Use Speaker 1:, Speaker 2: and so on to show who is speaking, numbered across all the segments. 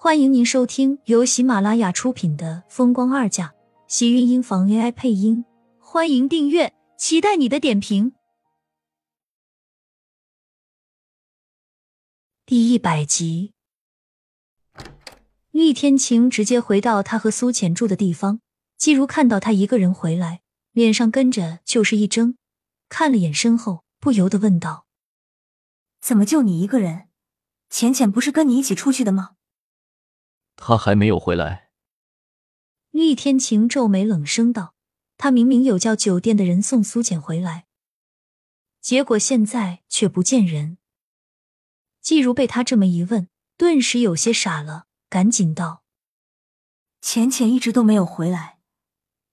Speaker 1: 欢迎您收听由喜马拉雅出品的《风光二嫁》，喜运音房 AI 配音。欢迎订阅，期待你的点评。第一百集，厉天晴直接回到他和苏浅住的地方。季如看到他一个人回来，脸上跟着就是一怔，看了眼身后，不由得问道：“
Speaker 2: 怎么就你一个人？浅浅不是跟你一起出去的吗？”
Speaker 3: 他还没有回来。
Speaker 1: 厉天晴皱眉冷声道：“他明明有叫酒店的人送苏浅回来，结果现在却不见人。”季如被他这么一问，顿时有些傻了，赶紧道：“
Speaker 2: 浅浅一直都没有回来，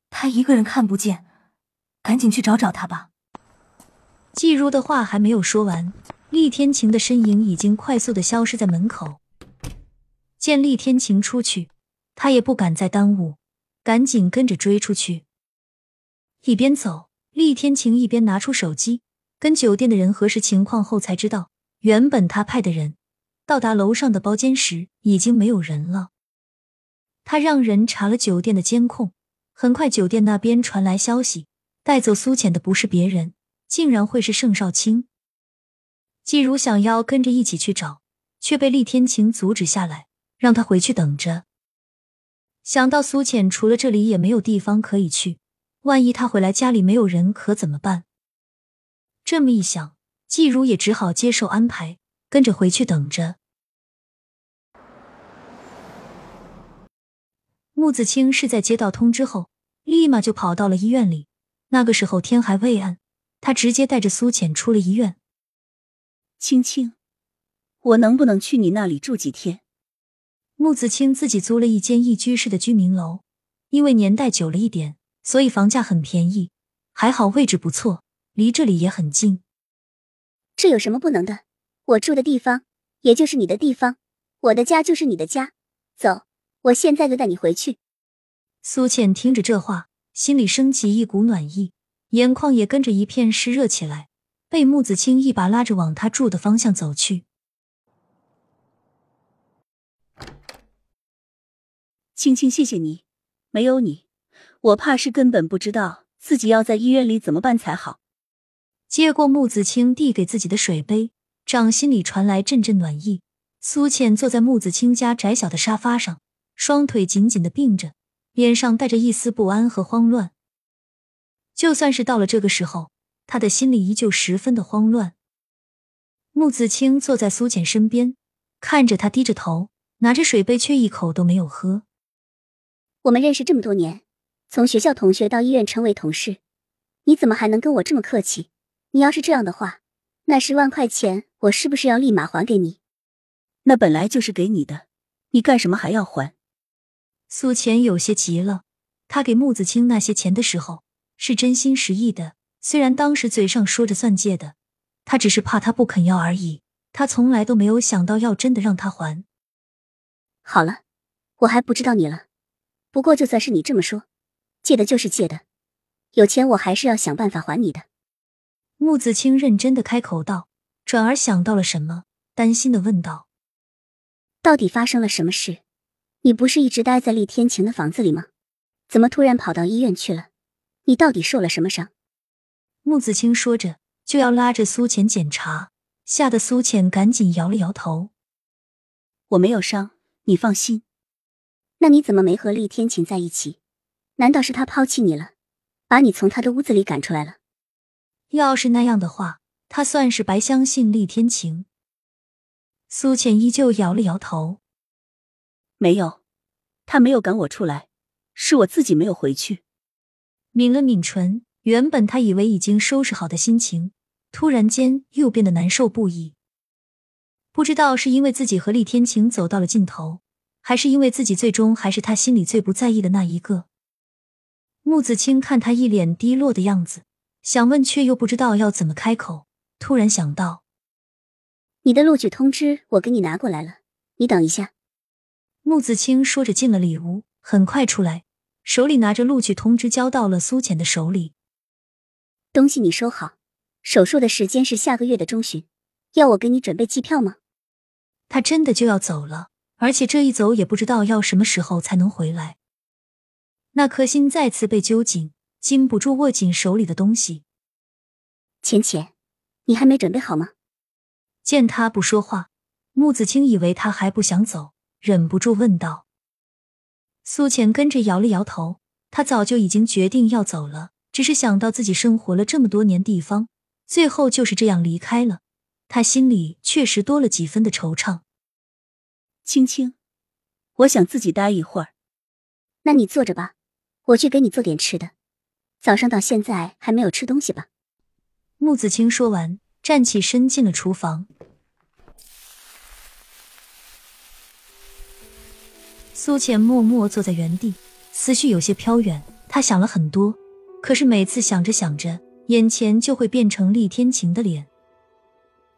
Speaker 2: 他一个人看不见，赶紧去找找他吧。”
Speaker 1: 季如的话还没有说完，厉天晴的身影已经快速的消失在门口。见厉天晴出去，他也不敢再耽误，赶紧跟着追出去。一边走，厉天晴一边拿出手机，跟酒店的人核实情况后，才知道原本他派的人到达楼上的包间时已经没有人了。他让人查了酒店的监控，很快酒店那边传来消息，带走苏浅的不是别人，竟然会是盛少卿。季如想要跟着一起去找，却被厉天晴阻止下来。让他回去等着。想到苏浅除了这里也没有地方可以去，万一他回来家里没有人，可怎么办？这么一想，季如也只好接受安排，跟着回去等着。穆子清是在接到通知后，立马就跑到了医院里。那个时候天还未暗，他直接带着苏浅出了医院。
Speaker 4: 青青，我能不能去你那里住几天？
Speaker 1: 穆子清自己租了一间一居室的居民楼，因为年代久了一点，所以房价很便宜，还好位置不错，离这里也很近。
Speaker 5: 这有什么不能的？我住的地方也就是你的地方，我的家就是你的家。走，我现在就带你回去。
Speaker 1: 苏倩听着这话，心里升起一股暖意，眼眶也跟着一片湿热起来，被穆子清一把拉着往他住的方向走去。
Speaker 4: 青青，谢谢你，没有你，我怕是根本不知道自己要在医院里怎么办才好。
Speaker 1: 接过穆子清递给自己的水杯，掌心里传来阵阵暖意。苏浅坐在穆子清家窄小的沙发上，双腿紧紧的并着，脸上带着一丝不安和慌乱。就算是到了这个时候，他的心里依旧十分的慌乱。穆子清坐在苏浅身边，看着他低着头，拿着水杯，却一口都没有喝。
Speaker 5: 我们认识这么多年，从学校同学到医院成为同事，你怎么还能跟我这么客气？你要是这样的话，那十万块钱我是不是要立马还给你？
Speaker 4: 那本来就是给你的，你干什么还要还？
Speaker 1: 苏浅有些急了，他给木子清那些钱的时候是真心实意的，虽然当时嘴上说着算借的，他只是怕他不肯要而已，他从来都没有想到要真的让他还。
Speaker 5: 好了，我还不知道你了。不过，就算是你这么说，借的就是借的，有钱我还是要想办法还你的。
Speaker 1: 穆子清认真的开口道，转而想到了什么，担心的问道：“
Speaker 5: 到底发生了什么事？你不是一直待在厉天晴的房子里吗？怎么突然跑到医院去了？你到底受了什么伤？”
Speaker 1: 穆子清说着，就要拉着苏浅检查，吓得苏浅赶紧摇了摇头：“
Speaker 4: 我没有伤，你放心。”
Speaker 5: 那你怎么没和厉天晴在一起？难道是他抛弃你了，把你从他的屋子里赶出来了？
Speaker 1: 要是那样的话，他算是白相信厉天晴。苏浅依旧摇了摇头，
Speaker 4: 没有，他没有赶我出来，是我自己没有回去。
Speaker 1: 抿了抿唇，原本他以为已经收拾好的心情，突然间又变得难受不已。不知道是因为自己和厉天晴走到了尽头。还是因为自己最终还是他心里最不在意的那一个。穆子清看他一脸低落的样子，想问却又不知道要怎么开口。突然想到，
Speaker 5: 你的录取通知我给你拿过来了，你等一下。
Speaker 1: 穆子清说着进了里屋，很快出来，手里拿着录取通知交到了苏浅的手里。
Speaker 5: 东西你收好，手术的时间是下个月的中旬，要我给你准备机票吗？
Speaker 1: 他真的就要走了。而且这一走也不知道要什么时候才能回来。那颗心再次被揪紧，禁不住握紧手里的东西。
Speaker 5: 浅浅，你还没准备好吗？
Speaker 1: 见他不说话，穆子清以为他还不想走，忍不住问道。苏浅跟着摇了摇头，他早就已经决定要走了，只是想到自己生活了这么多年地方，最后就是这样离开了，他心里确实多了几分的惆怅。
Speaker 4: 青青，我想自己待一会儿。
Speaker 5: 那你坐着吧。我去给你做点吃的，早上到现在还没有吃东西吧？
Speaker 1: 穆子清说完，站起身进了厨房。苏浅默默坐在原地，思绪有些飘远。他想了很多，可是每次想着想着，眼前就会变成厉天晴的脸。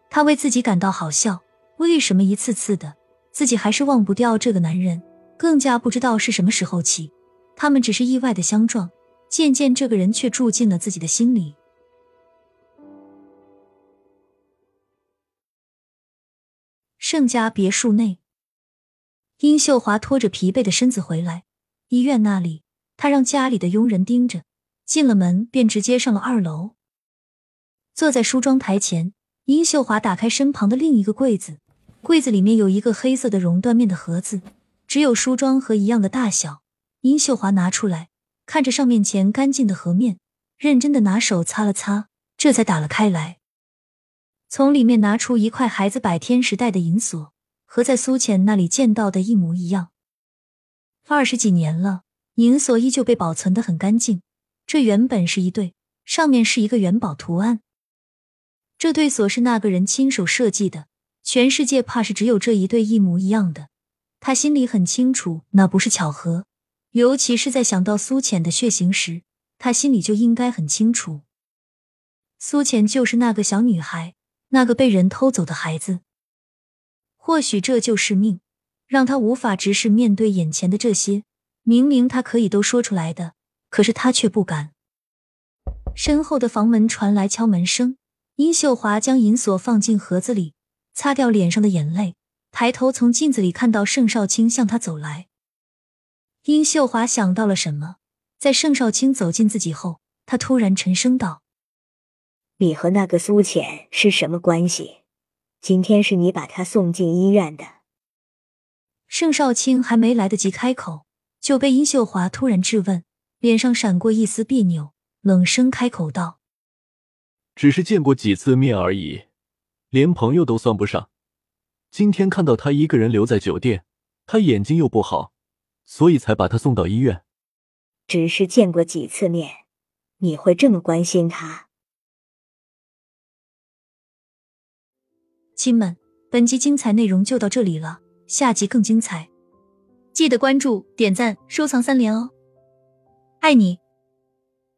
Speaker 1: 他为自己感到好笑，为什么一次次的自己还是忘不掉这个男人？更加不知道是什么时候起。他们只是意外的相撞，渐渐这个人却住进了自己的心里。盛家别墅内，殷秀华拖着疲惫的身子回来。医院那里，他让家里的佣人盯着，进了门便直接上了二楼。坐在梳妆台前，殷秀华打开身旁的另一个柜子，柜子里面有一个黑色的绒缎面的盒子，只有梳妆盒一样的大小。殷秀华拿出来，看着上面前干净的盒面，认真的拿手擦了擦，这才打了开来。从里面拿出一块孩子百天时代的银锁，和在苏浅那里见到的一模一样。二十几年了，银锁依旧被保存的很干净。这原本是一对，上面是一个元宝图案。这对锁是那个人亲手设计的，全世界怕是只有这一对一模一样的。他心里很清楚，那不是巧合。尤其是在想到苏浅的血型时，他心里就应该很清楚，苏浅就是那个小女孩，那个被人偷走的孩子。或许这就是命，让他无法直视面对眼前的这些。明明他可以都说出来的，可是他却不敢。身后的房门传来敲门声，殷秀华将银锁放进盒子里，擦掉脸上的眼泪，抬头从镜子里看到盛少卿向他走来。殷秀华想到了什么，在盛少卿走近自己后，他突然沉声道：“
Speaker 6: 你和那个苏浅是什么关系？今天是你把他送进医院的。”
Speaker 1: 盛少卿还没来得及开口，就被殷秀华突然质问，脸上闪过一丝别扭，冷声开口道：“
Speaker 3: 只是见过几次面而已，连朋友都算不上。今天看到他一个人留在酒店，他眼睛又不好。”所以才把他送到医院。
Speaker 6: 只是见过几次面，你会这么关心他？
Speaker 1: 亲们，本集精彩内容就到这里了，下集更精彩，记得关注、点赞、收藏三连哦！爱你。